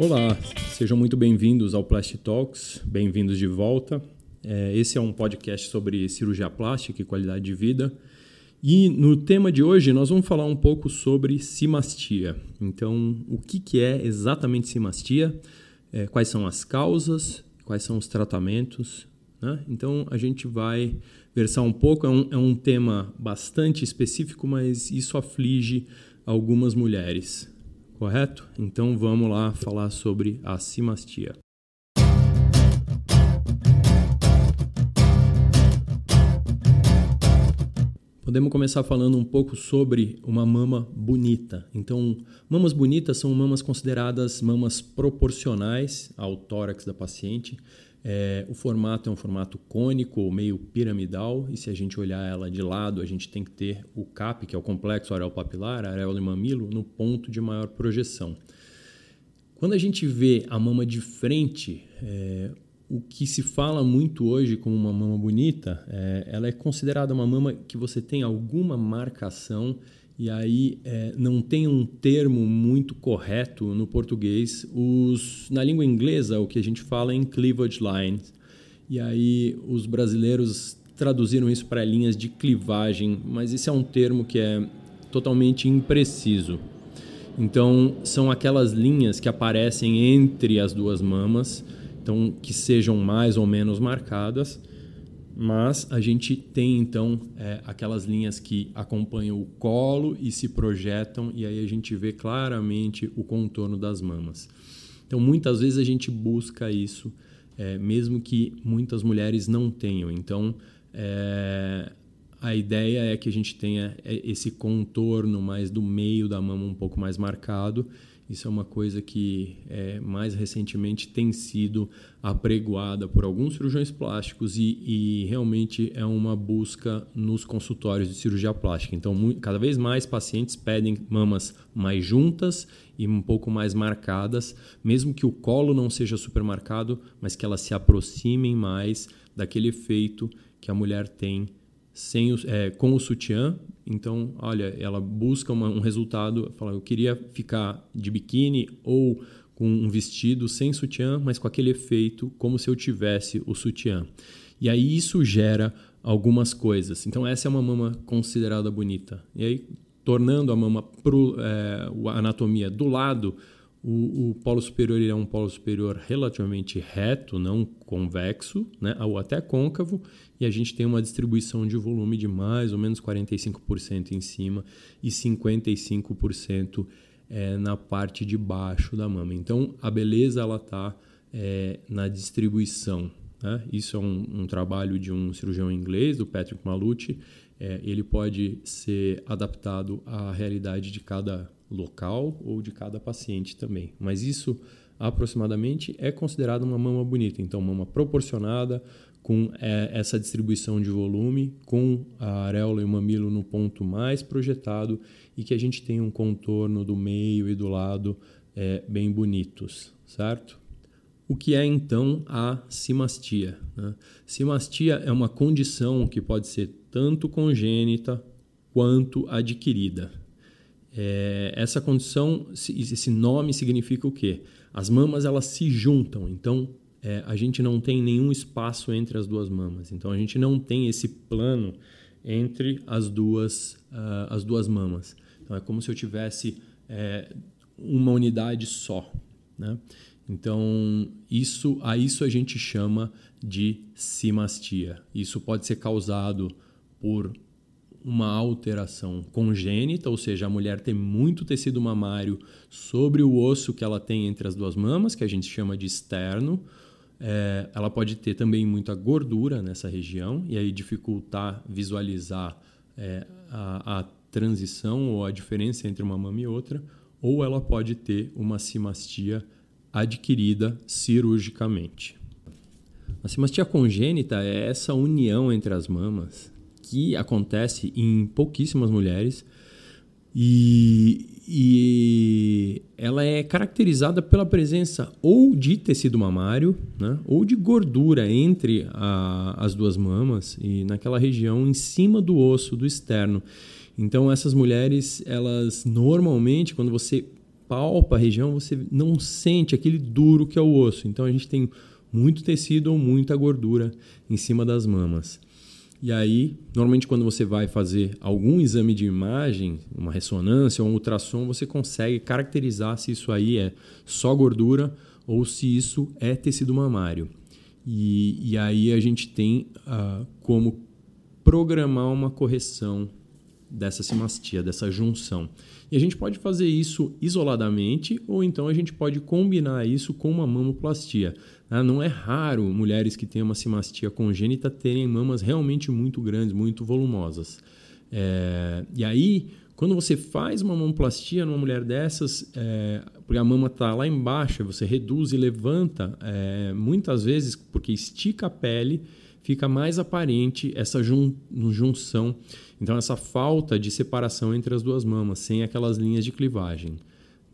Olá, sejam muito bem-vindos ao Plastic Talks, bem-vindos de volta. É, esse é um podcast sobre cirurgia plástica e qualidade de vida. E no tema de hoje nós vamos falar um pouco sobre simastia. Então, o que, que é exatamente simastia? É, quais são as causas? Quais são os tratamentos? Né? Então, a gente vai versar um pouco. É um, é um tema bastante específico, mas isso aflige algumas mulheres correto? Então vamos lá falar sobre a simastia. Podemos começar falando um pouco sobre uma mama bonita. Então, mamas bonitas são mamas consideradas mamas proporcionais ao tórax da paciente. É, o formato é um formato cônico ou meio piramidal, e se a gente olhar ela de lado, a gente tem que ter o CAP, que é o complexo areopapilar, areola e mamilo, no ponto de maior projeção. Quando a gente vê a mama de frente, é, o que se fala muito hoje como uma mama bonita, é, ela é considerada uma mama que você tem alguma marcação e aí é, não tem um termo muito correto no português. Os, na língua inglesa, o que a gente fala é em cleavage lines. E aí os brasileiros traduziram isso para linhas de clivagem, mas esse é um termo que é totalmente impreciso. Então, são aquelas linhas que aparecem entre as duas mamas, então que sejam mais ou menos marcadas mas a gente tem então é, aquelas linhas que acompanham o colo e se projetam, e aí a gente vê claramente o contorno das mamas. Então muitas vezes a gente busca isso, é, mesmo que muitas mulheres não tenham. Então é, a ideia é que a gente tenha é, esse contorno mais do meio da mama um pouco mais marcado isso é uma coisa que é, mais recentemente tem sido apregoada por alguns cirurgiões plásticos e, e, realmente é uma busca nos consultórios de cirurgia plástica. Então, cada vez mais pacientes pedem mamas mais juntas e um pouco mais marcadas, mesmo que o colo não seja super marcado, mas que elas se aproximem mais daquele efeito que a mulher tem sem o, é, com o sutiã. Então, olha, ela busca uma, um resultado, fala, eu queria ficar de biquíni ou com um vestido sem sutiã, mas com aquele efeito como se eu tivesse o sutiã. E aí isso gera algumas coisas. Então essa é uma mama considerada bonita. E aí tornando a mama pro, é, a anatomia do lado, o, o, polo superior é um polo superior relativamente reto, não convexo, né, ou até côncavo, e a gente tem uma distribuição de volume de mais ou menos 45% em cima e 55% é, na parte de baixo da mama. Então a beleza ela está é, na distribuição. Né? Isso é um, um, trabalho de um cirurgião inglês, do Patrick Malucci. É, ele pode ser adaptado à realidade de cada local ou de cada paciente também. Mas isso aproximadamente é considerado uma mama bonita. Então, mama proporcionada, com é, essa distribuição de volume, com a areola e o mamilo no ponto mais projetado e que a gente tem um contorno do meio e do lado é, bem bonitos, certo? O que é então a simastia? Né? Simastia é uma condição que pode ser tanto congênita quanto adquirida. É, essa condição, esse nome significa o quê? As mamas elas se juntam, então é, a gente não tem nenhum espaço entre as duas mamas. Então a gente não tem esse plano entre as duas, uh, as duas mamas. Então é como se eu tivesse é, uma unidade só. Né? Então isso, a isso a gente chama de simastia. Isso pode ser causado por uma alteração congênita, ou seja, a mulher tem muito tecido mamário sobre o osso que ela tem entre as duas mamas, que a gente chama de externo. É, ela pode ter também muita gordura nessa região e aí dificultar visualizar é, a, a transição ou a diferença entre uma mama e outra, ou ela pode ter uma simastia adquirida cirurgicamente. A simastia congênita é essa união entre as mamas que acontece em pouquíssimas mulheres e, e ela é caracterizada pela presença ou de tecido mamário né, ou de gordura entre a, as duas mamas e naquela região em cima do osso do externo. Então essas mulheres, elas normalmente, quando você palpa a região, você não sente aquele duro que é o osso. Então a gente tem muito tecido ou muita gordura em cima das mamas. E aí, normalmente quando você vai fazer algum exame de imagem, uma ressonância ou um ultrassom, você consegue caracterizar se isso aí é só gordura ou se isso é tecido mamário. E, e aí a gente tem uh, como programar uma correção dessa simastia, dessa junção. E a gente pode fazer isso isoladamente ou então a gente pode combinar isso com uma mamoplastia. Ah, não é raro mulheres que têm uma simastia congênita terem mamas realmente muito grandes, muito volumosas. É, e aí, quando você faz uma mamoplastia numa mulher dessas, é, porque a mama está lá embaixo, você reduz e levanta, é, muitas vezes, porque estica a pele, fica mais aparente essa jun junção. Então, essa falta de separação entre as duas mamas, sem aquelas linhas de clivagem.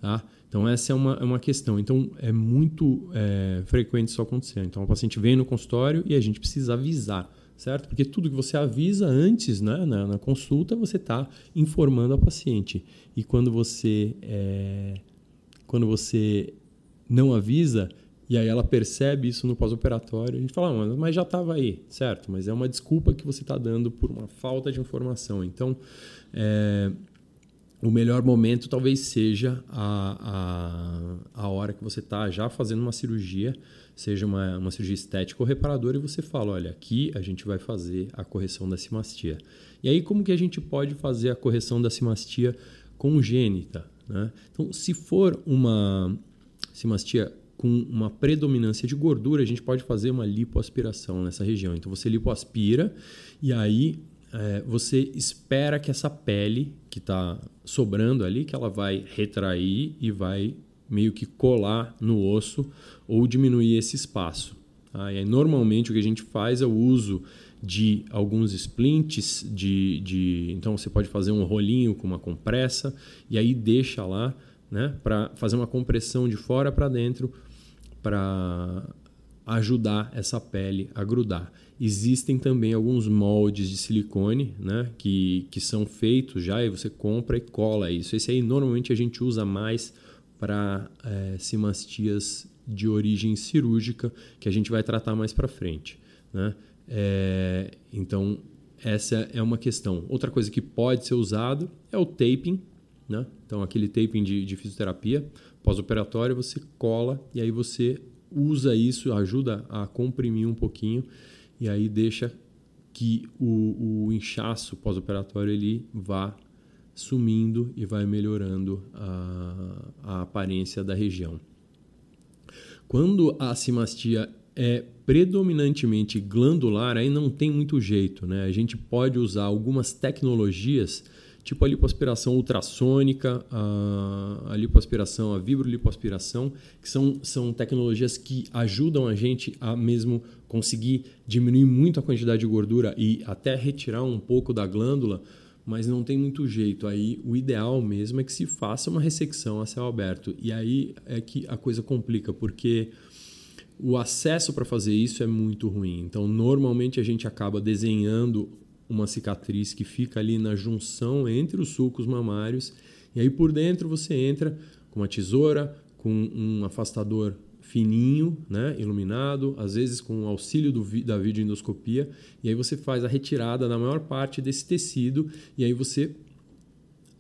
Tá? Então, essa é uma, é uma questão. Então, é muito é, frequente isso acontecer. Então, o paciente vem no consultório e a gente precisa avisar, certo? Porque tudo que você avisa antes, né, na, na consulta, você está informando a paciente. E quando você, é, quando você não avisa, e aí ela percebe isso no pós-operatório, a gente fala, ah, mas já estava aí, certo? Mas é uma desculpa que você está dando por uma falta de informação. Então, é, o melhor momento talvez seja a, a, a hora que você está já fazendo uma cirurgia, seja uma, uma cirurgia estética ou reparadora, e você fala: olha, aqui a gente vai fazer a correção da simastia. E aí, como que a gente pode fazer a correção da simastia congênita? Né? Então, se for uma simastia com uma predominância de gordura, a gente pode fazer uma lipoaspiração nessa região. Então, você lipoaspira e aí é, você espera que essa pele que está sobrando ali, que ela vai retrair e vai meio que colar no osso ou diminuir esse espaço. Tá? E aí, normalmente o que a gente faz é o uso de alguns splints, de, de, então você pode fazer um rolinho com uma compressa e aí deixa lá né, para fazer uma compressão de fora para dentro para ajudar essa pele a grudar. Existem também alguns moldes de silicone né, que, que são feitos já e você compra e cola isso. Esse aí normalmente a gente usa mais para é, simastias de origem cirúrgica que a gente vai tratar mais para frente. Né? É, então, essa é uma questão. Outra coisa que pode ser usado é o taping. Né? Então, aquele taping de, de fisioterapia pós-operatório, você cola e aí você usa isso, ajuda a comprimir um pouquinho e aí deixa que o, o inchaço pós-operatório ele vá sumindo e vai melhorando a, a aparência da região. Quando a simastia é predominantemente glandular, aí não tem muito jeito, né? A gente pode usar algumas tecnologias tipo a lipoaspiração ultrassônica, a, a lipoaspiração, a vibrolipoaspiração, que são, são tecnologias que ajudam a gente a mesmo conseguir diminuir muito a quantidade de gordura e até retirar um pouco da glândula, mas não tem muito jeito. Aí o ideal mesmo é que se faça uma ressecção a céu aberto. E aí é que a coisa complica, porque o acesso para fazer isso é muito ruim. Então, normalmente a gente acaba desenhando uma cicatriz que fica ali na junção entre os sulcos mamários. E aí por dentro você entra com uma tesoura, com um afastador fininho, né, iluminado, às vezes com o auxílio do, da videoendoscopia, e aí você faz a retirada da maior parte desse tecido, e aí você,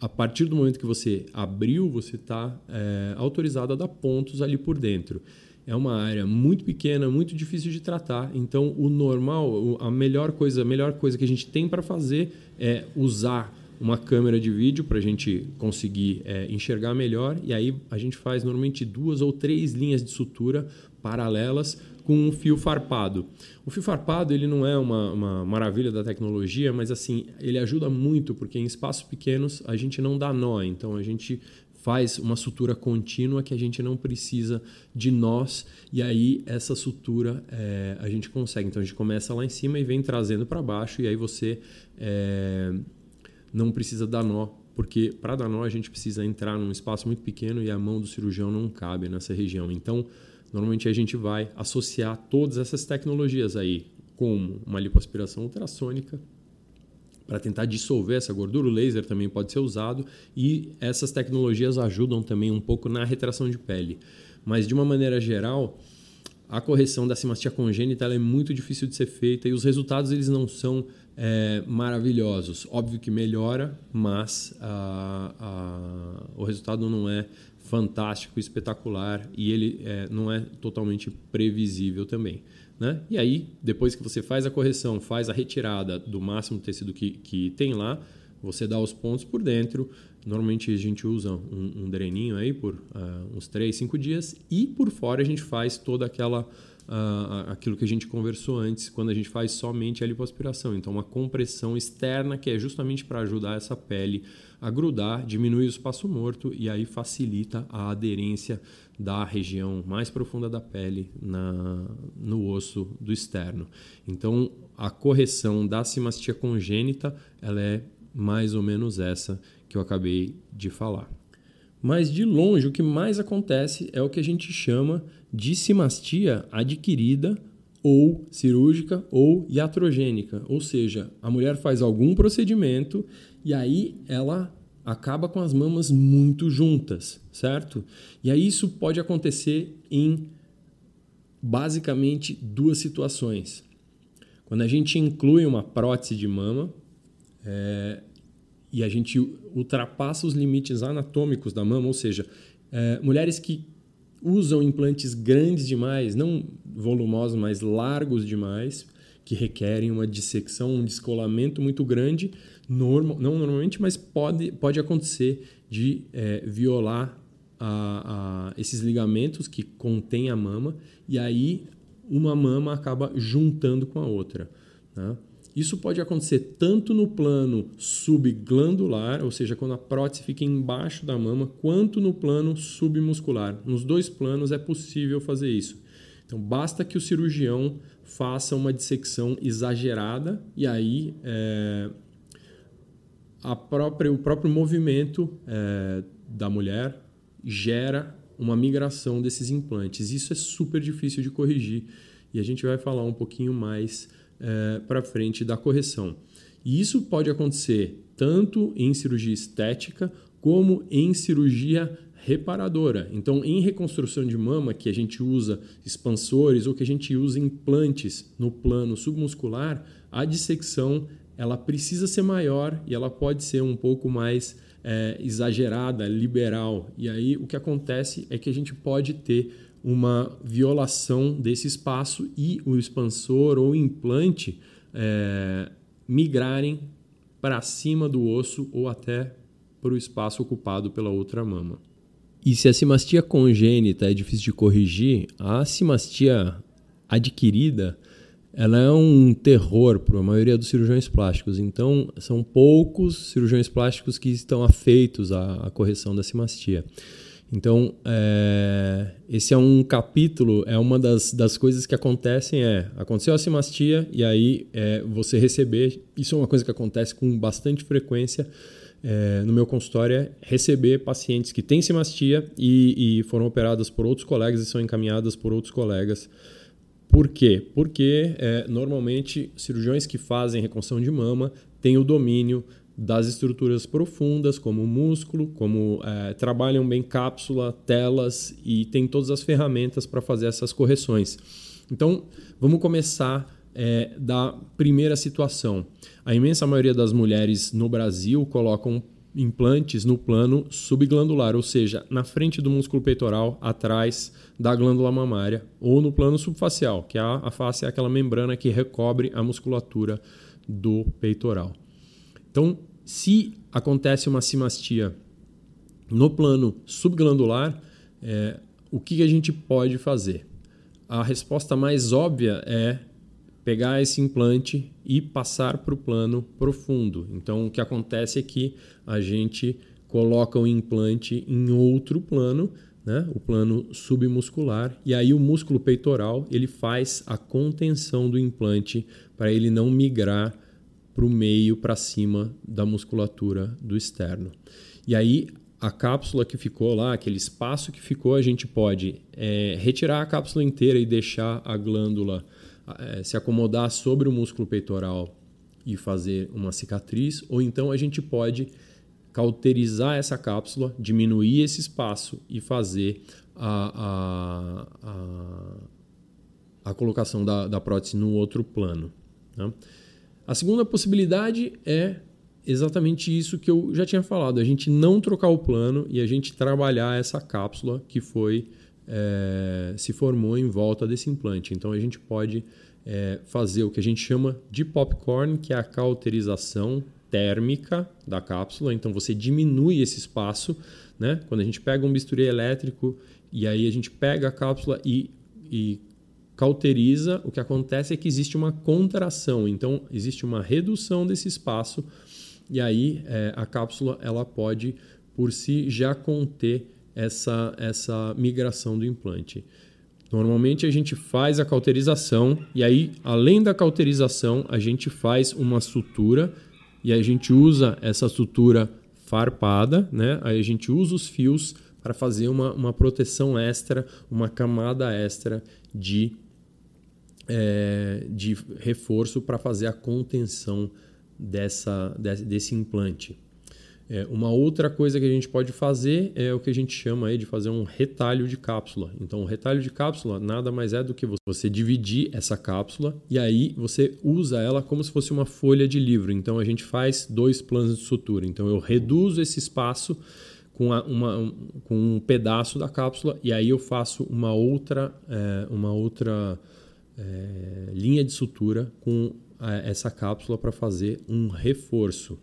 a partir do momento que você abriu, você está é, autorizado a dar pontos ali por dentro é uma área muito pequena, muito difícil de tratar. Então, o normal, a melhor coisa, a melhor coisa que a gente tem para fazer é usar uma câmera de vídeo para a gente conseguir é, enxergar melhor. E aí a gente faz normalmente duas ou três linhas de sutura paralelas com um fio farpado. O fio farpado ele não é uma, uma maravilha da tecnologia, mas assim ele ajuda muito porque em espaços pequenos a gente não dá nó. Então a gente faz uma sutura contínua que a gente não precisa de nós e aí essa sutura é, a gente consegue. Então a gente começa lá em cima e vem trazendo para baixo e aí você é, não precisa dar nó, porque para dar nó a gente precisa entrar num espaço muito pequeno e a mão do cirurgião não cabe nessa região. Então normalmente a gente vai associar todas essas tecnologias aí, como uma lipoaspiração ultrassônica, para tentar dissolver essa gordura. O laser também pode ser usado e essas tecnologias ajudam também um pouco na retração de pele. Mas de uma maneira geral, a correção da simastia congênita é muito difícil de ser feita e os resultados eles não são é, maravilhosos. Óbvio que melhora, mas a, a, o resultado não é fantástico, espetacular e ele é, não é totalmente previsível também. Né? E aí, depois que você faz a correção, faz a retirada do máximo tecido que, que tem lá, você dá os pontos por dentro. Normalmente a gente usa um, um dreninho aí por uh, uns 3, 5 dias e por fora a gente faz toda aquela uh, aquilo que a gente conversou antes, quando a gente faz somente a lipoaspiração. Então, uma compressão externa que é justamente para ajudar essa pele a grudar, diminuir o espaço morto e aí facilita a aderência da região mais profunda da pele na, no osso do externo. Então, a correção da simastia congênita ela é mais ou menos essa que eu acabei de falar. Mas de longe o que mais acontece é o que a gente chama de simastia adquirida ou cirúrgica ou iatrogênica, ou seja, a mulher faz algum procedimento e aí ela acaba com as mamas muito juntas, certo? E aí isso pode acontecer em basicamente duas situações. Quando a gente inclui uma prótese de mama é, e a gente ultrapassa os limites anatômicos da mama, ou seja, é, mulheres que usam implantes grandes demais, não volumosos, mas largos demais, que requerem uma dissecção, um descolamento muito grande, normal, não normalmente, mas pode, pode acontecer de é, violar a, a, esses ligamentos que contêm a mama e aí uma mama acaba juntando com a outra. Né? Isso pode acontecer tanto no plano subglandular, ou seja, quando a prótese fica embaixo da mama, quanto no plano submuscular. Nos dois planos é possível fazer isso. Então, basta que o cirurgião faça uma dissecção exagerada e aí é, a própria, o próprio movimento é, da mulher gera uma migração desses implantes. Isso é super difícil de corrigir e a gente vai falar um pouquinho mais é, para frente da correção. E isso pode acontecer tanto em cirurgia estética como em cirurgia reparadora. Então, em reconstrução de mama, que a gente usa expansores ou que a gente usa implantes no plano submuscular, a dissecção ela precisa ser maior e ela pode ser um pouco mais é, exagerada, liberal. E aí o que acontece é que a gente pode ter uma violação desse espaço e o expansor ou implante é, migrarem para cima do osso ou até para o espaço ocupado pela outra mama. E se a simastia congênita é difícil de corrigir, a simastia adquirida ela é um terror para a maioria dos cirurgiões plásticos. Então, são poucos cirurgiões plásticos que estão afeitos à, correção da simastia. Então, é, esse é um capítulo, é uma das, das coisas que acontecem, é, aconteceu a simastia e aí é, você receber, isso é uma coisa que acontece com bastante frequência é, no meu consultório, é receber pacientes que têm simastia e, e foram operadas por outros colegas e são encaminhadas por outros colegas. Por quê? Porque é, normalmente cirurgiões que fazem reconstrução de mama têm o domínio das estruturas profundas, como o músculo, como é, trabalham bem cápsula, telas e tem todas as ferramentas para fazer essas correções. Então, vamos começar é, da primeira situação. A imensa maioria das mulheres no Brasil colocam implantes no plano subglandular, ou seja, na frente do músculo peitoral, atrás da glândula mamária, ou no plano subfacial, que é a, face é aquela membrana que recobre a musculatura do peitoral. Então, se acontece uma simastia no plano subglandular, é, o que a gente pode fazer? A resposta mais óbvia é pegar esse implante e passar para o plano profundo. Então, o que acontece é que a gente coloca o implante em outro plano, né? o plano submuscular, e aí o músculo peitoral ele faz a contenção do implante para ele não migrar para o meio, para cima da musculatura do externo. E aí a cápsula que ficou lá, aquele espaço que ficou, a gente pode é, retirar a cápsula inteira e deixar a glândula é, se acomodar sobre o músculo peitoral e fazer uma cicatriz, ou então a gente pode cauterizar essa cápsula, diminuir esse espaço e fazer a, a, a, a colocação da, da prótese no outro plano. Né? A segunda possibilidade é exatamente isso que eu já tinha falado: a gente não trocar o plano e a gente trabalhar essa cápsula que foi é, se formou em volta desse implante. Então a gente pode é, fazer o que a gente chama de popcorn, que é a cauterização térmica da cápsula. Então você diminui esse espaço, né? Quando a gente pega um bisturi elétrico e aí a gente pega a cápsula e, e cauteriza, o que acontece é que existe uma contração. Então existe uma redução desse espaço e aí é, a cápsula ela pode por si já conter essa, essa migração do implante. Normalmente a gente faz a cauterização e aí, além da cauterização, a gente faz uma sutura e a gente usa essa sutura farpada, né? Aí a gente usa os fios para fazer uma, uma proteção extra, uma camada extra de, é, de reforço para fazer a contenção dessa, desse, implante. É, uma outra coisa que a gente pode fazer é o que a gente chama aí de fazer um retalho de cápsula. Então, o retalho de cápsula nada mais é do que você dividir essa cápsula e aí você usa ela como se fosse uma folha de livro. Então, a gente faz dois planos de sutura. Então, eu reduzo esse espaço com, a, uma, um, com um pedaço da cápsula e aí eu faço uma outra, é, uma outra é, linha de sutura com a, essa cápsula para fazer um reforço.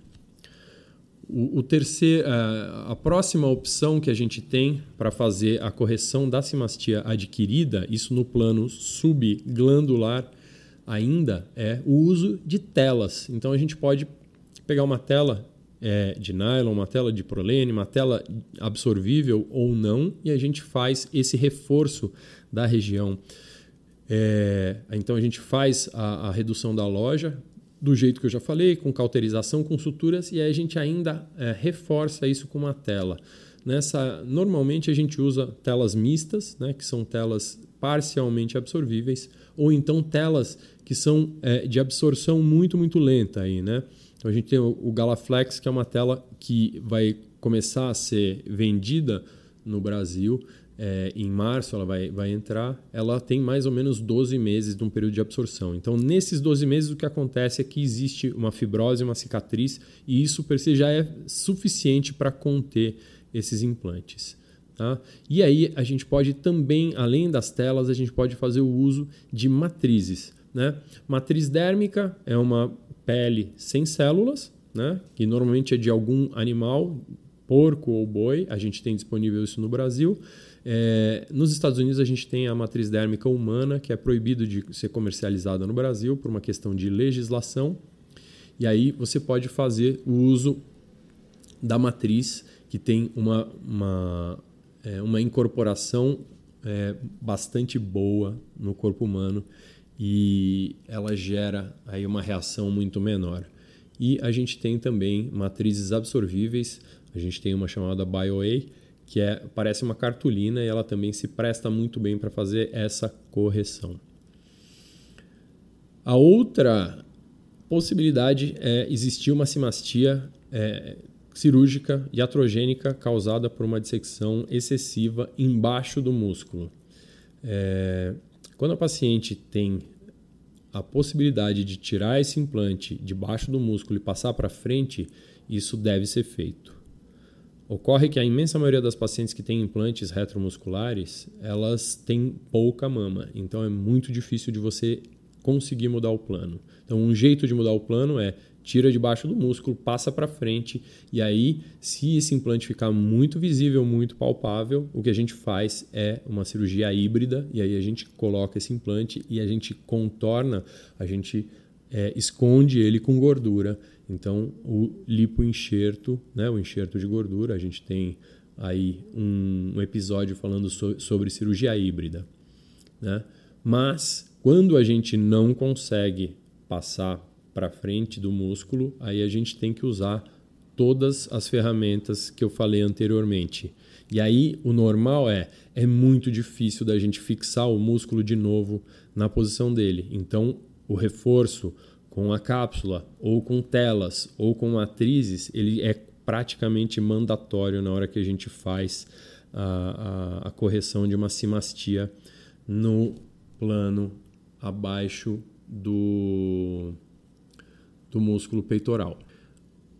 O, o terceiro, a, a próxima opção que a gente tem para fazer a correção da simastia adquirida, isso no plano subglandular ainda, é o uso de telas. Então a gente pode pegar uma tela é, de nylon, uma tela de prolene, uma tela absorvível ou não, e a gente faz esse reforço da região. É, então a gente faz a, a redução da loja do jeito que eu já falei, com cauterização, com suturas, e aí a gente ainda é, reforça isso com uma tela. Nessa, normalmente a gente usa telas mistas, né, que são telas parcialmente absorvíveis, ou então telas que são é, de absorção muito, muito lenta. Aí, né? Então a gente tem o, o Galaflex, que é uma tela que vai começar a ser vendida no Brasil é, em março ela vai, vai entrar, ela tem mais ou menos 12 meses de um período de absorção. Então, nesses 12 meses, o que acontece é que existe uma fibrose, uma cicatriz, e isso per se já é suficiente para conter esses implantes. Tá? E aí a gente pode também, além das telas, a gente pode fazer o uso de matrizes. Né? Matriz dérmica é uma pele sem células, né? que normalmente é de algum animal, porco ou boi, a gente tem disponível isso no Brasil. É, nos Estados Unidos, a gente tem a matriz dérmica humana, que é proibido de ser comercializada no Brasil por uma questão de legislação. E aí você pode fazer o uso da matriz, que tem uma, uma, é, uma incorporação é, bastante boa no corpo humano e ela gera aí uma reação muito menor. E a gente tem também matrizes absorvíveis, a gente tem uma chamada BioA, que é, parece uma cartolina e ela também se presta muito bem para fazer essa correção. A outra possibilidade é existir uma simastia é, cirúrgica iatrogênica causada por uma dissecção excessiva embaixo do músculo. É, quando a paciente tem a possibilidade de tirar esse implante debaixo do músculo e passar para frente, isso deve ser feito. Ocorre que a imensa maioria das pacientes que têm implantes retromusculares, elas têm pouca mama, então é muito difícil de você conseguir mudar o plano. Então, um jeito de mudar o plano é tira debaixo do músculo, passa para frente e aí, se esse implante ficar muito visível, muito palpável, o que a gente faz é uma cirurgia híbrida e aí a gente coloca esse implante e a gente contorna, a gente é, esconde ele com gordura então, o lipoenxerto, né, o enxerto de gordura, a gente tem aí um, um episódio falando so, sobre cirurgia híbrida. Né? Mas, quando a gente não consegue passar para frente do músculo, aí a gente tem que usar todas as ferramentas que eu falei anteriormente. E aí o normal é é muito difícil da gente fixar o músculo de novo na posição dele. Então o reforço com a cápsula, ou com telas, ou com matrizes, ele é praticamente mandatório na hora que a gente faz a, a, a correção de uma simastia no plano abaixo do, do músculo peitoral.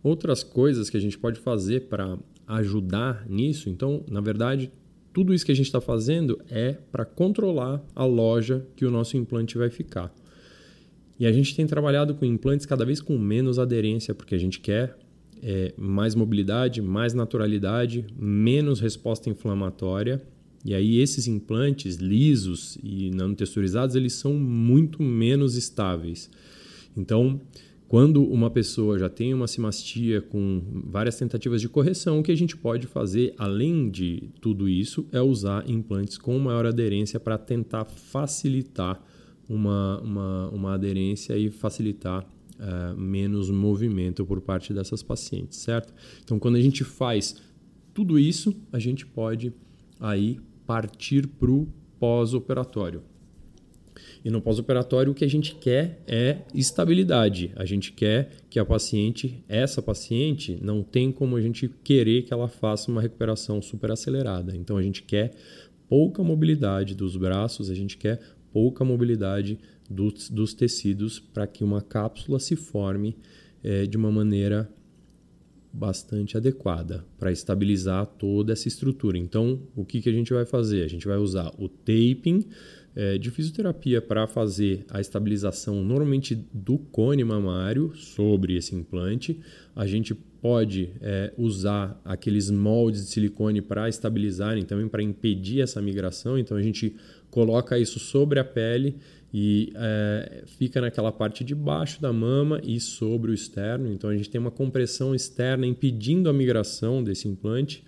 Outras coisas que a gente pode fazer para ajudar nisso, então, na verdade, tudo isso que a gente está fazendo é para controlar a loja que o nosso implante vai ficar. E a gente tem trabalhado com implantes cada vez com menos aderência, porque a gente quer é, mais mobilidade, mais naturalidade, menos resposta inflamatória. E aí esses implantes lisos e nanotexturizados, eles são muito menos estáveis. Então, quando uma pessoa já tem uma simastia com várias tentativas de correção, o que a gente pode fazer, além de tudo isso, é usar implantes com maior aderência para tentar facilitar uma, uma, uma aderência e facilitar uh, menos movimento por parte dessas pacientes, certo? Então, quando a gente faz tudo isso, a gente pode aí partir para o pós-operatório. E no pós-operatório o que a gente quer é estabilidade. A gente quer que a paciente, essa paciente, não tem como a gente querer que ela faça uma recuperação super acelerada. Então a gente quer pouca mobilidade dos braços, a gente quer pouca mobilidade dos, dos tecidos para que uma cápsula se forme é, de uma maneira bastante adequada para estabilizar toda essa estrutura. Então, o que, que a gente vai fazer? A gente vai usar o taping é, de fisioterapia para fazer a estabilização normalmente do cone mamário sobre esse implante. A gente pode é, usar aqueles moldes de silicone para estabilizarem também para impedir essa migração. Então a gente coloca isso sobre a pele e é, fica naquela parte de baixo da mama e sobre o externo. Então a gente tem uma compressão externa impedindo a migração desse implante.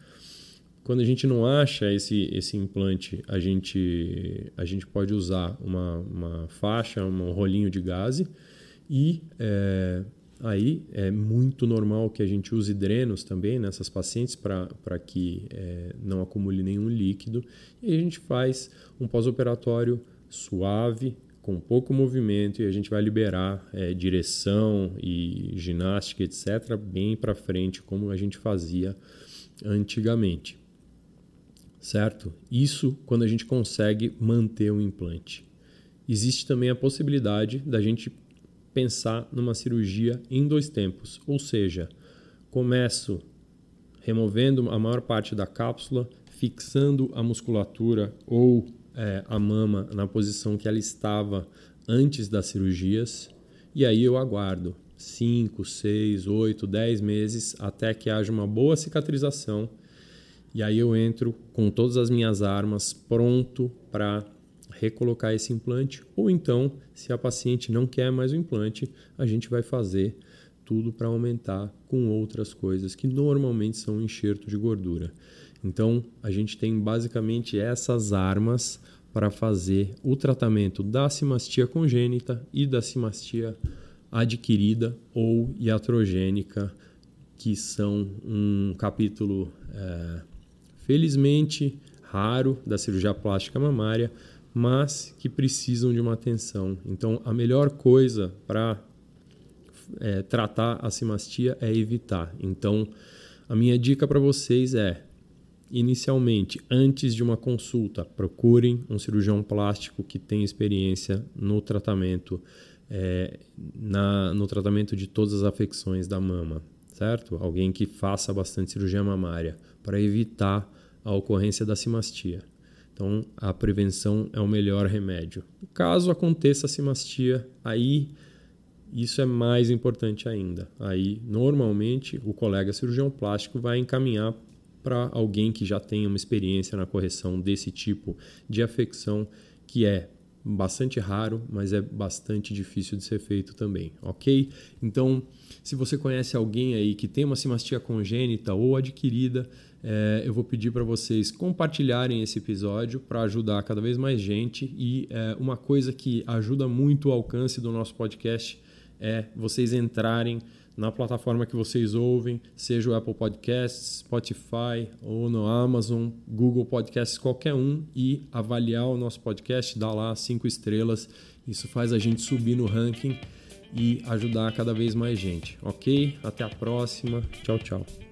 Quando a gente não acha esse, esse implante, a gente, a gente pode usar uma, uma faixa, um rolinho de gase e é, aí é muito normal que a gente use drenos também nessas pacientes para que é, não acumule nenhum líquido e a gente faz um pós-operatório suave, com pouco movimento e a gente vai liberar é, direção e ginástica, etc., bem para frente, como a gente fazia antigamente. Certo? Isso quando a gente consegue manter o implante. Existe também a possibilidade da gente pensar numa cirurgia em dois tempos, ou seja, começo removendo a maior parte da cápsula, fixando a musculatura ou é, a mama na posição que ela estava antes das cirurgias, e aí eu aguardo 5, 6, 8, 10 meses até que haja uma boa cicatrização, e aí eu entro com todas as minhas armas pronto para recolocar esse implante, ou então, se a paciente não quer mais o implante, a gente vai fazer tudo para aumentar com outras coisas que normalmente são enxerto de gordura. Então, a gente tem basicamente essas armas para fazer o tratamento da simastia congênita e da simastia adquirida ou iatrogênica, que são um capítulo, é, felizmente, raro da cirurgia plástica mamária, mas que precisam de uma atenção. Então, a melhor coisa para é, tratar a simastia é evitar. Então, a minha dica para vocês é: inicialmente, antes de uma consulta, procurem um cirurgião plástico que tem experiência no tratamento, é, na, no tratamento de todas as afecções da mama, certo? Alguém que faça bastante cirurgia mamária para evitar a ocorrência da simastia. Então, a prevenção é o melhor remédio. Caso aconteça a simastia, aí isso é mais importante ainda. Aí, normalmente, o colega cirurgião plástico vai encaminhar para alguém que já tenha uma experiência na correção desse tipo de afecção, que é bastante raro, mas é bastante difícil de ser feito também, ok? Então, se você conhece alguém aí que tem uma simastia congênita ou adquirida, é, eu vou pedir para vocês compartilharem esse episódio para ajudar cada vez mais gente. E é, uma coisa que ajuda muito o alcance do nosso podcast é vocês entrarem na plataforma que vocês ouvem, seja o Apple Podcasts, Spotify ou no Amazon, Google Podcasts, qualquer um, e avaliar o nosso podcast, dar lá cinco estrelas. Isso faz a gente subir no ranking e ajudar cada vez mais gente, ok? Até a próxima. Tchau, tchau.